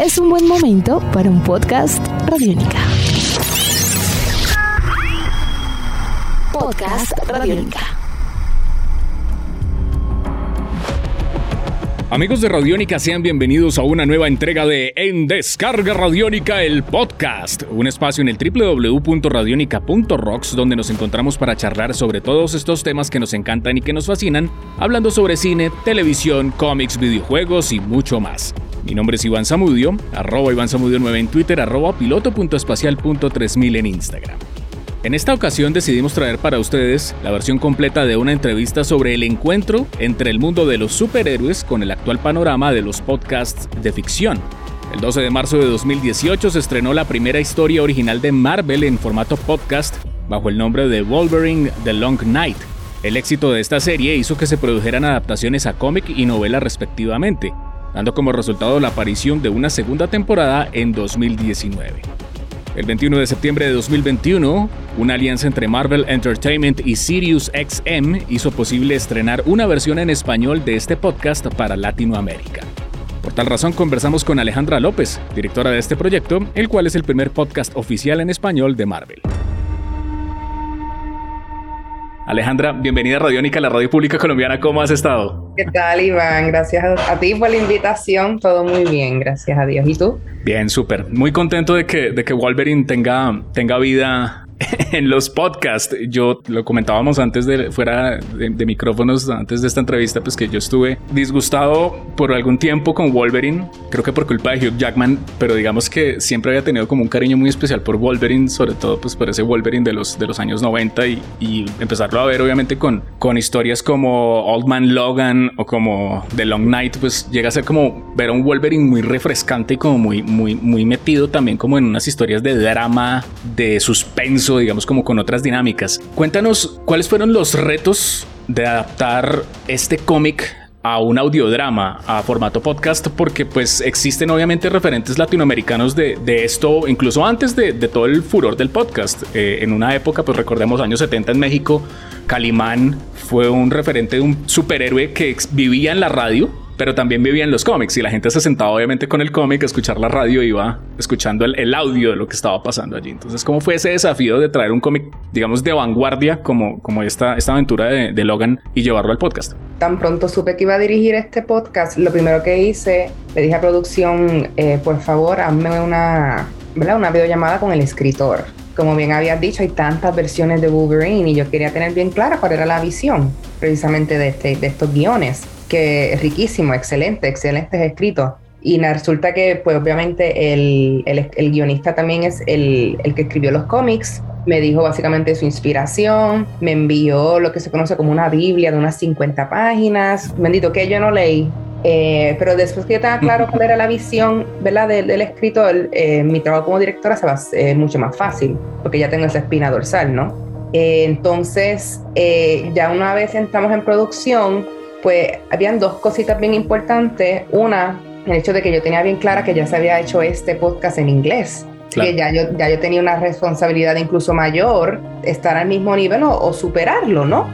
es un buen momento para un podcast Radiónica. Podcast Radiónica. Amigos de Radiónica, sean bienvenidos a una nueva entrega de En Descarga Radiónica, el podcast, un espacio en el www.radionica.rocks donde nos encontramos para charlar sobre todos estos temas que nos encantan y que nos fascinan, hablando sobre cine, televisión, cómics, videojuegos y mucho más. Mi nombre es Iván Samudio, arroba Iván Samudio 9 en Twitter, arroba piloto.espacial.3000 en Instagram. En esta ocasión decidimos traer para ustedes la versión completa de una entrevista sobre el encuentro entre el mundo de los superhéroes con el actual panorama de los podcasts de ficción. El 12 de marzo de 2018 se estrenó la primera historia original de Marvel en formato podcast bajo el nombre de Wolverine The Long Night. El éxito de esta serie hizo que se produjeran adaptaciones a cómic y novela respectivamente, dando como resultado la aparición de una segunda temporada en 2019. El 21 de septiembre de 2021, una alianza entre Marvel Entertainment y Sirius XM hizo posible estrenar una versión en español de este podcast para Latinoamérica. Por tal razón conversamos con Alejandra López, directora de este proyecto, el cual es el primer podcast oficial en español de Marvel. Alejandra, bienvenida a Radiónica, la radio pública colombiana. ¿Cómo has estado? ¿Qué tal, Iván? Gracias a, ti por la invitación. Todo muy bien, gracias a Dios. ¿Y tú? Bien, súper. Muy contento de que, de que Wolverine tenga, tenga vida en los podcasts. Yo lo comentábamos antes de fuera de, micrófonos, antes de esta entrevista, pues que yo estuve disgustado por algún tiempo con Wolverine. Creo que por culpa de Hugh Jackman, pero digamos que siempre había tenido como un cariño muy especial por Wolverine, sobre todo pues por ese Wolverine de los, de los años 90 y, y empezarlo a ver obviamente con, con historias como Old Man Logan o como The Long Night, pues llega a ser como ver a un Wolverine muy refrescante y como muy, muy, muy metido también como en unas historias de drama, de suspenso digamos como con otras dinámicas. Cuéntanos cuáles fueron los retos de adaptar este cómic a un audiodrama, a formato podcast, porque pues existen obviamente referentes latinoamericanos de, esto, incluso antes de, todo el furor del podcast. Eh, en una época, pues recordemos años 70 en México, Calimán fue un referente de un superhéroe que vivía en la radio, pero también vivía en los cómics y la gente se sentaba obviamente con el cómic a escuchar la radio, iba escuchando el, audio de lo que estaba pasando allí. Entonces, ¿cómo fue ese desafío de traer un cómic, digamos, de vanguardia como, como esta, esta aventura de, Logan y llevarlo al podcast? Tan pronto supe que iba a dirigir este podcast, lo primero que hice, le dije a producción, eh, por favor, hazme una, ¿verdad? una videollamada con el escritor. Como bien habías dicho, hay tantas versiones de Wolverine y yo quería tener bien clara cuál era la visión precisamente de, este, de estos guiones que es riquísimo, excelente, excelentes escritos. Y resulta que, pues obviamente, el, el, guionista también es el, el, que escribió los cómics. Me dijo básicamente su inspiración, me envió lo que se conoce como una Biblia de unas 50 páginas. Bendito que yo no leí, eh, pero después que yo tenga claro cuál era la visión ¿verdad? Del, del escritor, eh, mi trabajo como directora se va a ser mucho más fácil, porque ya tengo esa espina dorsal, ¿no? Eh, entonces, ya una vez entramos en producción, pues habían dos cositas bien importantes. Una, el hecho de que yo tenía bien clara que ya se había hecho este podcast en inglés. Que ya yo, ya yo tenía una responsabilidad incluso mayor, estar al mismo nivel o, superarlo, ¿no?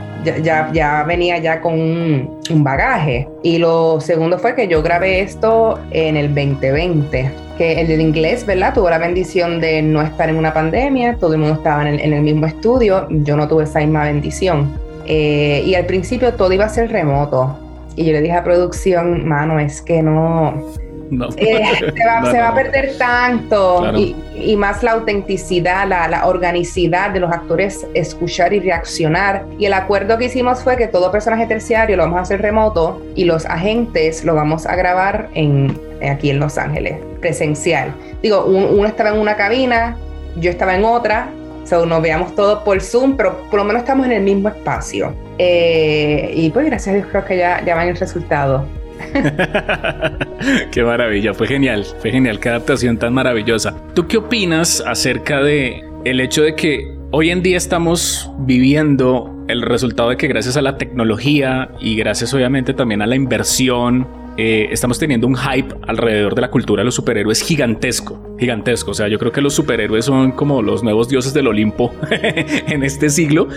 Ya, ya, venía ya con un, un, bagaje. Y lo segundo fue que yo grabé esto en el 2020, que el de inglés, ¿verdad? Tuvo la bendición de no estar en una pandemia, todo el mundo estaba en el, en el mismo estudio, yo no tuve esa misma bendición. Eh, y al principio todo iba a ser remoto. Y yo le dije a producción, mano, es que no. Eh, se, va, a perder tanto y, más la autenticidad, la, la, organicidad de los actores escuchar y reaccionar. Y el acuerdo que hicimos fue que todo personaje terciario lo vamos a hacer remoto y los agentes lo vamos a grabar en, aquí en Los Ángeles, presencial. Digo, uno estaba en una cabina, yo estaba en otra So, nos veamos todos por Zoom, pero por lo menos estamos en el mismo espacio. Eh, y pues gracias a Dios creo que ya, ya van el resultado. qué maravilla, fue genial, fue genial, qué adaptación tan maravillosa. ¿Tú qué opinas acerca de el hecho de que hoy en día estamos viviendo el resultado de que gracias a la tecnología y gracias obviamente también a la inversión eh, estamos teniendo un hype alrededor de la cultura de los superhéroes gigantesco, gigantesco. O sea, yo creo que los superhéroes son como los nuevos dioses del Olimpo en este siglo,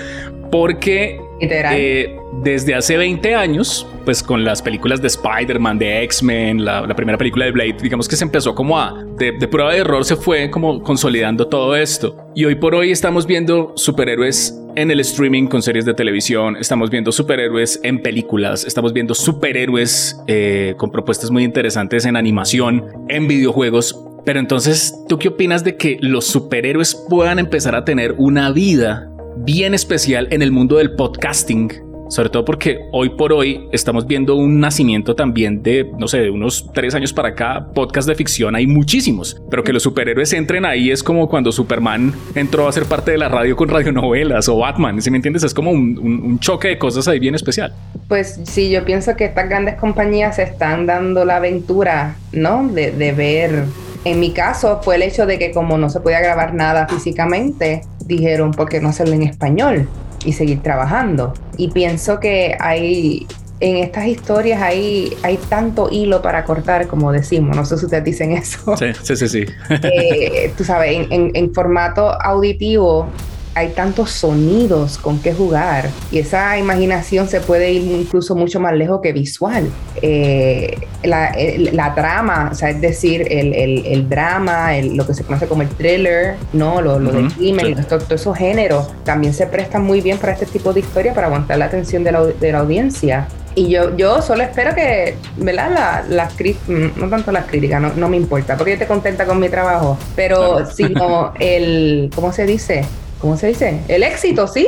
porque Eh, desde hace 20 años, pues con las películas de Spider-Man, de X-Men, la, primera película de Blade, digamos que se empezó como a, de, prueba de error se fue como consolidando todo esto. Y hoy por hoy estamos viendo superhéroes en el streaming con series de televisión, estamos viendo superhéroes en películas, estamos viendo superhéroes eh, con propuestas muy interesantes en animación, en videojuegos. Pero entonces, ¿tú qué opinas de que los superhéroes puedan empezar a tener una vida bien especial en el mundo del podcasting? sobre todo porque hoy por hoy estamos viendo un nacimiento también de, no sé, de unos tres años para acá, podcast de ficción hay muchísimos, pero que los superhéroes entren ahí es como cuando Superman entró a ser parte de la radio con radionovelas o Batman, si me entiendes, es como un, choque de cosas ahí bien especial. Pues sí, yo pienso que estas grandes compañías están dando la aventura, ¿no? De, de ver en mi caso fue el hecho de que como no se podía grabar nada físicamente, dijeron, ¿por qué no hacerlo en español? y seguir trabajando. Y pienso que hay en estas historias hay, hay tanto hilo para cortar, como decimos. No sé si ustedes dicen eso. Sí, sí, sí. sí. Eh, tú sabes, en, en, formato auditivo hay tantos sonidos con que jugar y esa imaginación se puede ir incluso mucho más lejos que visual. Eh, la, la, trama, o sea, es decir, el, el, el drama, lo que se conoce como el thriller, ¿no? Lo, lo del crimen, todos esos géneros también se prestan muy bien para este tipo de historia para aguantar la atención de la, de la audiencia. Y yo, yo solo espero que, ¿verdad? las mm, no tanto las críticas, no, no, me importa, porque yo estoy contenta con mi trabajo, pero sino el, ¿cómo se dice? ¿Cómo se dice? El éxito, sí,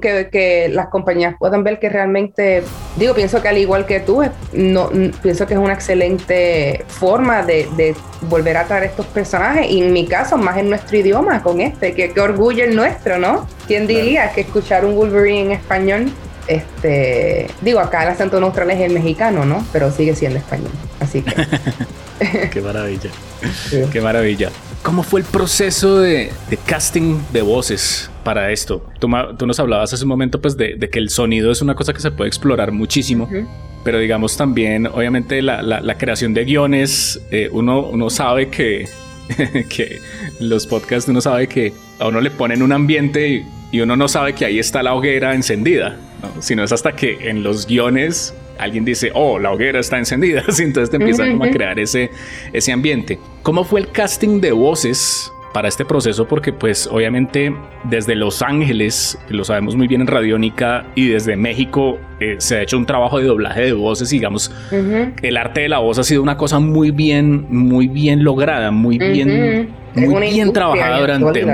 que, que, las compañías puedan ver que realmente, digo, pienso que al igual que tú, no, pienso que es una excelente forma de, de volver a traer estos personajes, y en mi caso, más en nuestro idioma, con este, que, orgullo el nuestro, ¿no? ¿Quién diría que escuchar un Wolverine en español este, digo, acá el acento neutral es el mexicano, ¿no? Pero sigue siendo español. Así que. Qué maravilla. Qué maravilla. ¿Cómo fue el proceso de, casting de voces para esto? Tú, nos hablabas hace un momento pues de, que el sonido es una cosa que se puede explorar muchísimo, pero digamos también, obviamente la, creación de guiones, eh, uno, uno sabe que, que los podcasts uno sabe que a uno le ponen un ambiente y, uno no sabe que ahí está la hoguera encendida, sino es hasta que en los guiones alguien dice, oh, la hoguera está encendida, entonces te empieza a crear ese, ese ambiente. ¿Cómo fue el casting de voces para este proceso? Porque pues obviamente desde Los Ángeles, lo sabemos muy bien en Radiónica, y desde México eh, se ha hecho un trabajo de doblaje de voces, digamos, el arte de la voz ha sido una cosa muy bien, muy bien lograda, muy bien... Muy bien trabajada durante,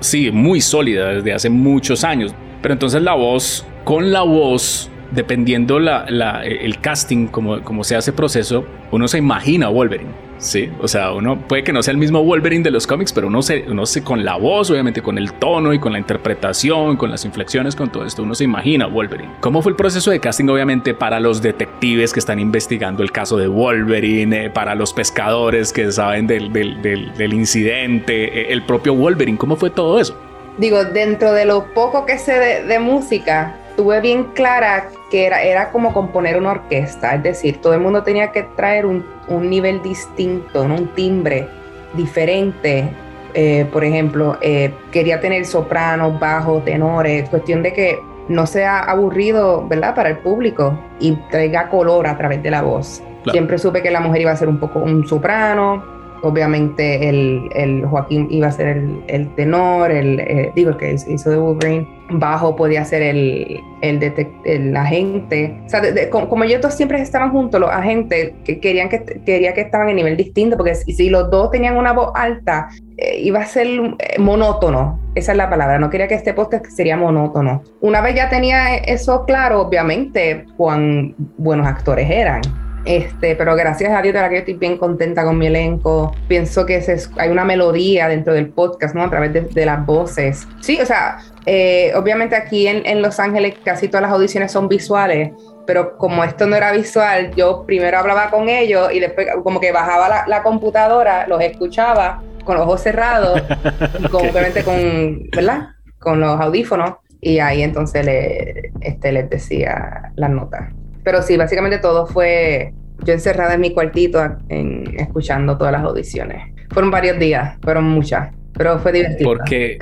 sí, muy sólida desde hace muchos años. Pero entonces la voz, con la voz dependiendo la, el casting, como, como se hace proceso, uno se imagina Wolverine. Sí, o sea, uno puede que no sea el mismo Wolverine de los cómics, pero uno se, uno se con la voz, obviamente con el tono y con la interpretación, con las inflexiones, con todo esto, uno se imagina Wolverine. ¿Cómo fue el proceso de casting, obviamente, para los detectives que están investigando el caso de Wolverine, eh, para los pescadores que saben del, del, incidente, eh, el propio Wolverine? ¿Cómo fue todo eso? Digo, dentro de lo poco que sé de música, tuve bien clara que era, era como componer una orquesta, es decir, todo el mundo tenía que traer un, un nivel distinto, un timbre diferente. Eh, por ejemplo, eh, quería tener sopranos, bajos, tenores, cuestión de que no sea aburrido, ¿verdad? Para el público y traiga color a través de la voz. Siempre supe que la mujer iba a ser un poco un soprano, obviamente el, el Joaquín iba a ser el, el tenor, el, eh, digo, el que hizo de Wolverine, bajo podía ser el, el, el agente. O sea, como, ellos dos siempre estaban juntos, los agentes que querían que, quería que estaban en nivel distinto, porque si, si los dos tenían una voz alta, eh, iba a ser eh, monótono. Esa es la palabra. No quería que este podcast sería monótono. Una vez ya tenía eso claro, obviamente, cuán buenos actores eran. Este, pero gracias a Dios, la que estoy bien contenta con mi elenco. Pienso que hay una melodía dentro del podcast, ¿no? A través de, las voces. Sí, o sea, eh, obviamente aquí en, Los Ángeles casi todas las audiciones son visuales, pero como esto no era visual, yo primero hablaba con ellos y después como que bajaba la, computadora, los escuchaba con los ojos cerrados, y obviamente con, ¿verdad? Con los audífonos y ahí entonces le, este, les decía las notas. Pero sí, básicamente todo fue yo encerrada en mi cuartito en, escuchando todas las audiciones. Fueron varios días, fueron muchas, pero fue divertido. Porque,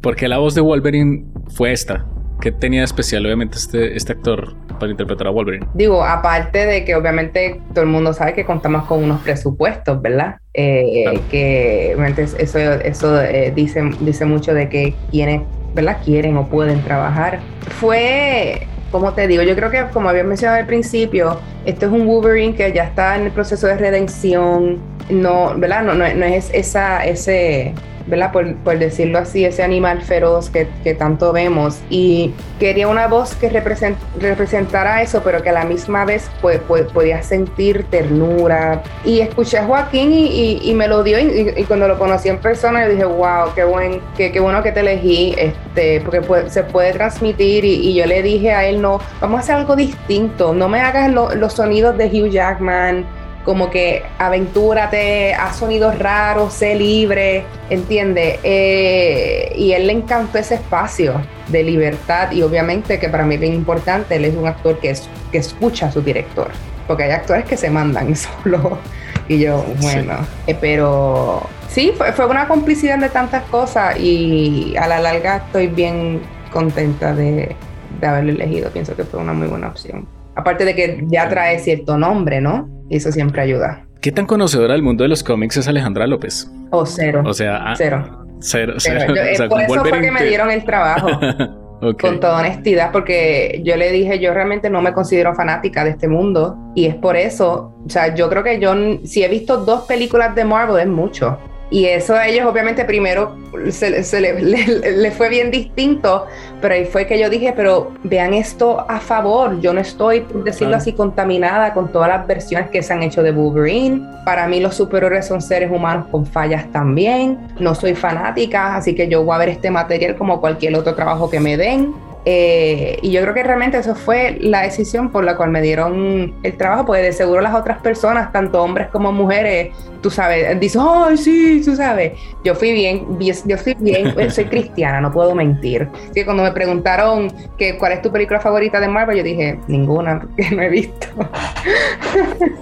porque la voz de Wolverine fue esta. ¿Qué tenía de especial, obviamente, este, este actor para interpretar a Wolverine? Digo, aparte de que obviamente todo el mundo sabe que contamos con unos presupuestos, ¿verdad? Eh, Que obviamente eso, eso eh, dice, dice mucho de que quienes, ¿verdad? Quieren o pueden trabajar. Fue como te digo, yo creo que como había mencionado al principio, esto es un Wolverine que ya está en el proceso de redención, no, ¿verdad? No, no, no es esa, ese, ¿verdad? Por, decirlo así, ese animal feroz que, tanto vemos. Y quería una voz que representara eso, pero que a la misma vez pues, podía sentir ternura. Y escuché a Joaquín y, me lo dio. Y, cuando lo conocí en persona, yo dije, wow, qué, buen, qué, qué bueno que te elegí, este, porque se puede transmitir. Y, yo le dije a él, no, vamos a hacer algo distinto. No me hagas los sonidos de Hugh Jackman como que aventúrate, haz sonidos raros, sé libre, ¿entiendes? Eh, y él le encantó ese espacio de libertad y obviamente que para mí es bien importante, él es un actor que, es, que escucha a su director, porque hay actores que se mandan solo. Y yo, bueno, eh, pero sí, fue, fue una complicidad de tantas cosas y a la larga estoy bien contenta de, de haberlo elegido. Pienso que fue una muy buena opción. Aparte de que ya trae cierto nombre, ¿no? Y eso siempre ayuda. ¿Qué tan conocedora del mundo de los cómics es Alejandra López? O cero. O sea, ah, cero. Cero, cero. Eh, por eso fue que me dieron el trabajo. Con toda honestidad, porque yo le dije, yo realmente no me considero fanática de este mundo y es por eso, o sea, yo creo que yo, si he visto dos películas de Marvel es mucho. Y eso a ellos obviamente primero se, le, fue bien distinto, pero ahí fue que yo dije, pero vean esto a favor, yo no estoy, por decirlo así, contaminada con todas las versiones que se han hecho de Wolverine. Para mí los superhéroes son seres humanos con fallas también, no soy fanática, así que yo voy a ver este material como cualquier otro trabajo que me den eh, y yo creo que realmente eso fue la decisión por la cual me dieron el trabajo, porque de seguro las otras personas, tanto hombres como mujeres, tú sabes, dicen, ay, sí, tú sabes. Yo fui bien, yo fui bien, soy cristiana, no puedo mentir. que cuando me preguntaron que, cuál es tu película favorita de Marvel, yo dije, ninguna, porque no he visto.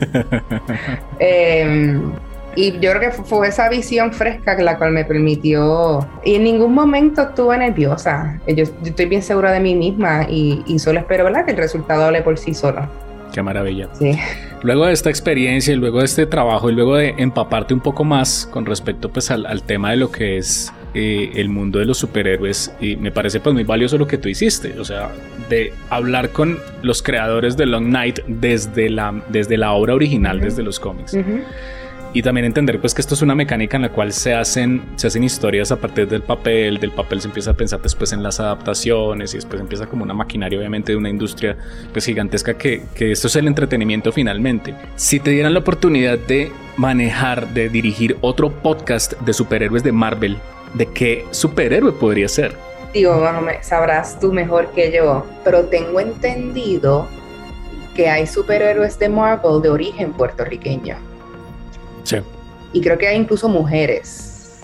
eh, y yo creo que fue esa visión fresca la cual me permitió. Y en ningún momento estuve nerviosa. Yo, estoy bien segura de mí misma y, solo espero ¿verdad? que el resultado hable por sí solo. Qué maravilla. Sí. Luego de esta experiencia y luego de este trabajo y luego de empaparte un poco más con respecto pues al, tema de lo que es eh, el mundo de los superhéroes y me parece pues muy valioso lo que tú hiciste, o sea, de hablar con los creadores de Long Night desde la, desde la obra original, desde los cómics y también entender pues que esto es una mecánica en la cual se hacen, se hacen historias a partir del papel, del papel se empieza a pensar después en las adaptaciones y después empieza como una maquinaria obviamente de una industria pues gigantesca que, que esto es el entretenimiento finalmente. Si te dieran la oportunidad de manejar, de dirigir otro podcast de superhéroes de Marvel, ¿de qué superhéroe podría ser? Digo, sabrás tú mejor que yo, pero tengo entendido que hay superhéroes de Marvel de origen puertorriqueño. Y creo que hay incluso mujeres.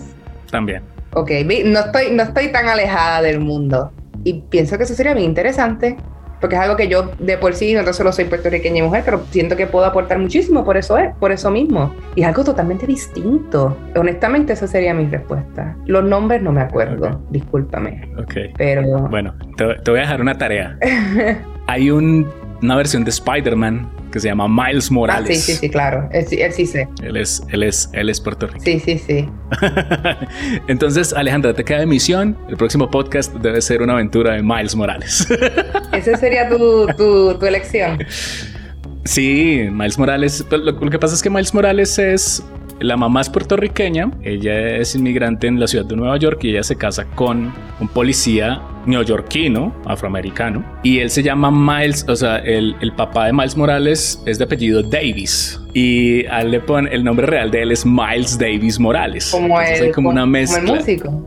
También. Ok, no estoy, no estoy tan alejada del mundo. Y pienso que eso sería bien interesante. Porque es algo que yo de por sí no solo soy puertorriqueña y mujer, pero siento que puedo aportar muchísimo por eso es, por eso mismo. Y es algo totalmente distinto. Honestamente, esa sería mi respuesta. Los nombres no me acuerdo, discúlpame. Ok. Pero. Bueno, te, te voy a dejar una tarea. Hay un una versión de Spider-Man que se llama Miles Morales. Ah, sí, sí, sí, claro. Él, sí sé. Él es, él es, él es Sí, sí, sí. Entonces, Alejandra, te queda de misión. El próximo podcast debe ser una aventura de Miles Morales. Esa sería tu, tu, tu elección. Sí, Miles Morales. Lo, lo, que pasa es que Miles Morales es la mamá es puertorriqueña, ella es inmigrante en la ciudad de Nueva York y ella se casa con un policía neoyorquino, afroamericano, y él se llama Miles, o sea, el, el papá de Miles Morales es de apellido Davis. Y a él le ponen el nombre real de él es Miles Davis Morales. Como, hay como, una mezcla. Como el músico.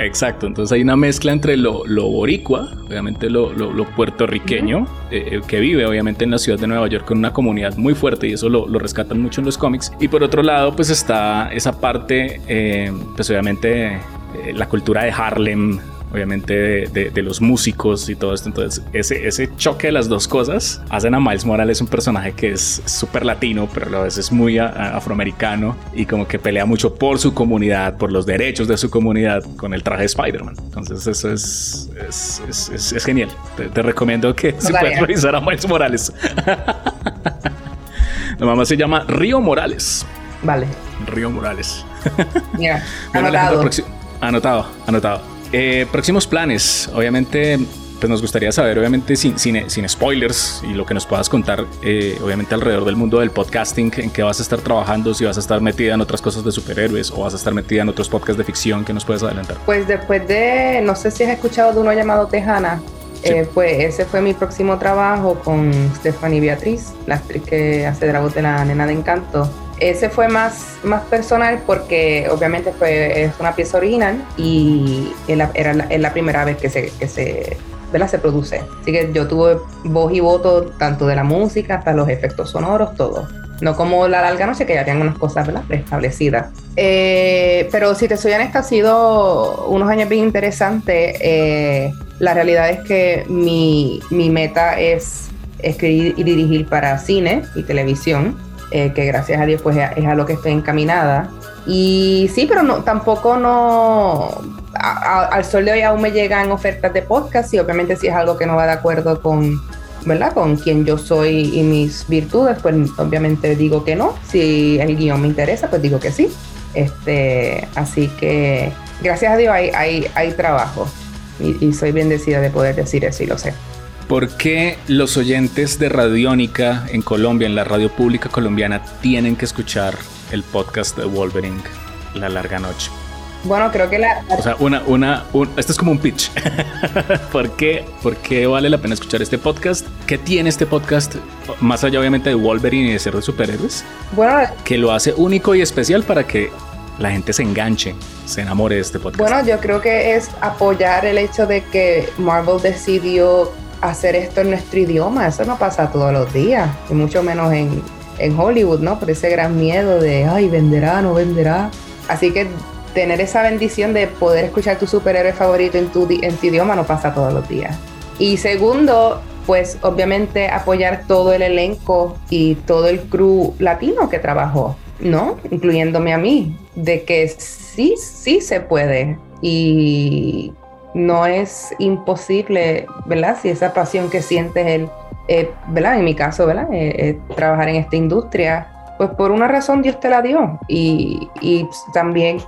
exacto. Entonces hay una mezcla entre lo, lo boricua, obviamente lo, lo, puertorriqueño, eh, eh, que vive obviamente en la ciudad de Nueva York con una comunidad muy fuerte y eso lo, lo rescatan mucho en los cómics. Y por otro lado, pues está esa parte, eh, pues obviamente la cultura de Harlem obviamente de, los músicos y todo esto. Entonces, ese, ese choque de las dos cosas hacen a Miles Morales un personaje que es súper latino, pero a veces muy afroamericano y como que pelea mucho por su comunidad, por los derechos de su comunidad con el traje de Spider-Man. Entonces, eso es, es, es, genial. Te, recomiendo que si puedes revisar a Miles Morales. La mamá se llama Río Morales. Vale. Río Morales. Anotado. anotado, anotado. Eh, próximos planes. Obviamente, pues nos gustaría saber, obviamente, sin, sin, spoilers y lo que nos puedas contar, eh, obviamente, alrededor del mundo del podcasting, en qué vas a estar trabajando, si vas a estar metida en otras cosas de superhéroes o vas a estar metida en otros podcasts de ficción que nos puedes adelantar. Pues después de, no sé si has escuchado de uno llamado Tejana, eh, pues ese fue mi próximo trabajo con Stephanie Beatriz, la actriz que hace Dragos de la Nena de Encanto. Ese fue más, más personal porque obviamente fue, es una pieza original y era es la primera vez que se, que se, se produce. Así que yo tuve voz y voto tanto de la música hasta los efectos sonoros, todo. No como la larga noche, que ya tenían unas cosas ¿verdad? preestablecidas. Eh, pero si te soy honesta, ha sido unos años bien interesantes. Eh, la realidad es que mi, mi meta es escribir y dirigir para cine y televisión, eh, que gracias a Dios pues es a lo que estoy encaminada. Y sí, pero no, tampoco no, al sol de hoy aún me llegan ofertas de podcast y obviamente si es algo que no va de acuerdo con, ¿verdad? Con quien yo soy y mis virtudes, pues obviamente digo que no. Si el guion me interesa, pues digo que sí. Este, así que gracias a Dios hay, hay, hay trabajo y, soy bendecida de poder decir eso y lo sé. ¿Por qué los oyentes de Radiónica en Colombia, en la radio pública colombiana, tienen que escuchar el podcast de Wolverine, La Larga Noche? Bueno, creo que la... O sea, una, una, esto es como un pitch. ¿Por, qué, ¿Por qué vale la pena escuchar este podcast? ¿Qué tiene este podcast, más allá obviamente de Wolverine y de ser de superhéroes? Bueno... Que lo hace único y especial para que la gente se enganche, se enamore de este podcast? Bueno, yo creo que es apoyar el hecho de que Marvel decidió hacer esto en nuestro idioma. Eso no pasa todos los días, y mucho menos en, en Hollywood, ¿no? Por ese gran miedo de, ay, venderá, no venderá. Así que tener esa bendición de poder escuchar tu superhéroe favorito en tu, en tu idioma no pasa todos los días. Y segundo, pues obviamente apoyar todo el elenco y todo el crew latino que trabajó. ¿no? Incluyéndome a mí, de que sí, sí se puede y no es imposible, ¿verdad? Si esa pasión que sientes, el, eh, ¿verdad? En mi caso, ¿verdad? Eh, eh, trabajar en esta industria, pues por una razón Dios te la dio. Y, y también,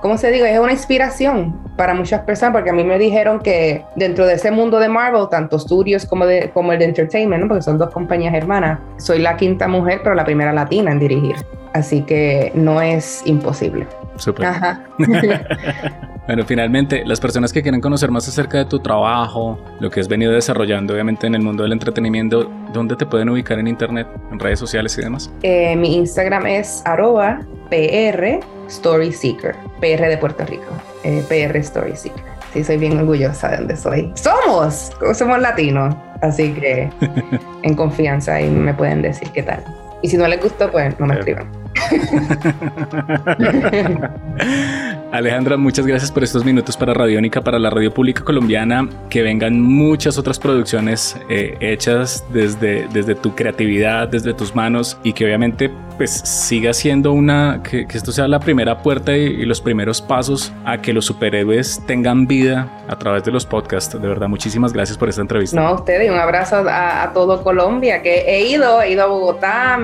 ¿cómo se dice? Es una inspiración para muchas personas, porque a mí me dijeron que dentro de ese mundo de Marvel, tanto Studios como, de, como el de Entertainment, porque son dos compañías hermanas, soy la quinta mujer, pero la primera latina en dirigir. Así que no es imposible. Súper. Ajá. bueno, finalmente, las personas que quieren conocer más acerca de tu trabajo, lo que has venido desarrollando, obviamente, en el mundo del entretenimiento, ¿dónde te pueden ubicar en internet, en redes sociales y demás? Eh, mi Instagram es arroba PR Story Seeker, PR de Puerto Rico, eh, PR Story Seeker. Sí, soy bien orgullosa de donde soy. Somos, somos latinos, así que en confianza y me pueden decir qué tal. Y si no les gustó, pues no me escriban. Alejandra, muchas gracias por estos minutos para Radiónica, para la radio pública colombiana. Que vengan muchas otras producciones eh, hechas desde, desde tu creatividad, desde tus manos y que obviamente pues siga siendo una, que, esto sea la primera puerta y, los primeros pasos a que los superhéroes tengan vida a través de los podcasts. De verdad, muchísimas gracias por esta entrevista. No, a ustedes, un abrazo a, todo Colombia, que he ido, he ido a Bogotá, a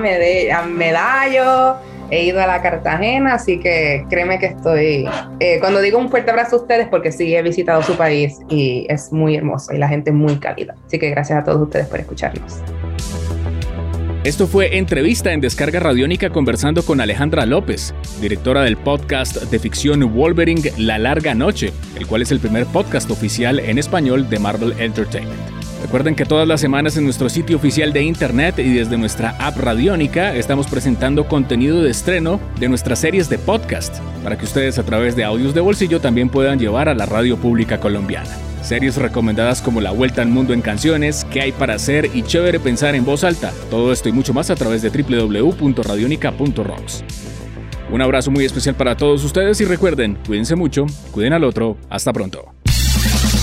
Medallo he ido a la Cartagena, así que créeme que estoy, eh, cuando digo un fuerte abrazo a ustedes, porque sí he visitado su país y es muy hermoso y la gente muy cálida. Así que gracias a todos ustedes por escucharnos. Esto fue Entrevista en Descarga Radiónica conversando con Alejandra López, directora del podcast de ficción Wolverine La Larga Noche, el cual es el primer podcast oficial en español de Marvel Entertainment. Recuerden que todas las semanas en nuestro sitio oficial de internet y desde nuestra app radiónica estamos presentando contenido de estreno de nuestras series de podcast para que ustedes a través de audios de bolsillo también puedan llevar a la radio pública colombiana. Series recomendadas como La Vuelta al Mundo en Canciones, Qué hay para hacer y Chévere Pensar en Voz Alta. Todo esto y mucho más a través de www.radionica.rocks. Un abrazo muy especial para todos ustedes y recuerden, cuídense mucho, cuiden al otro, hasta pronto.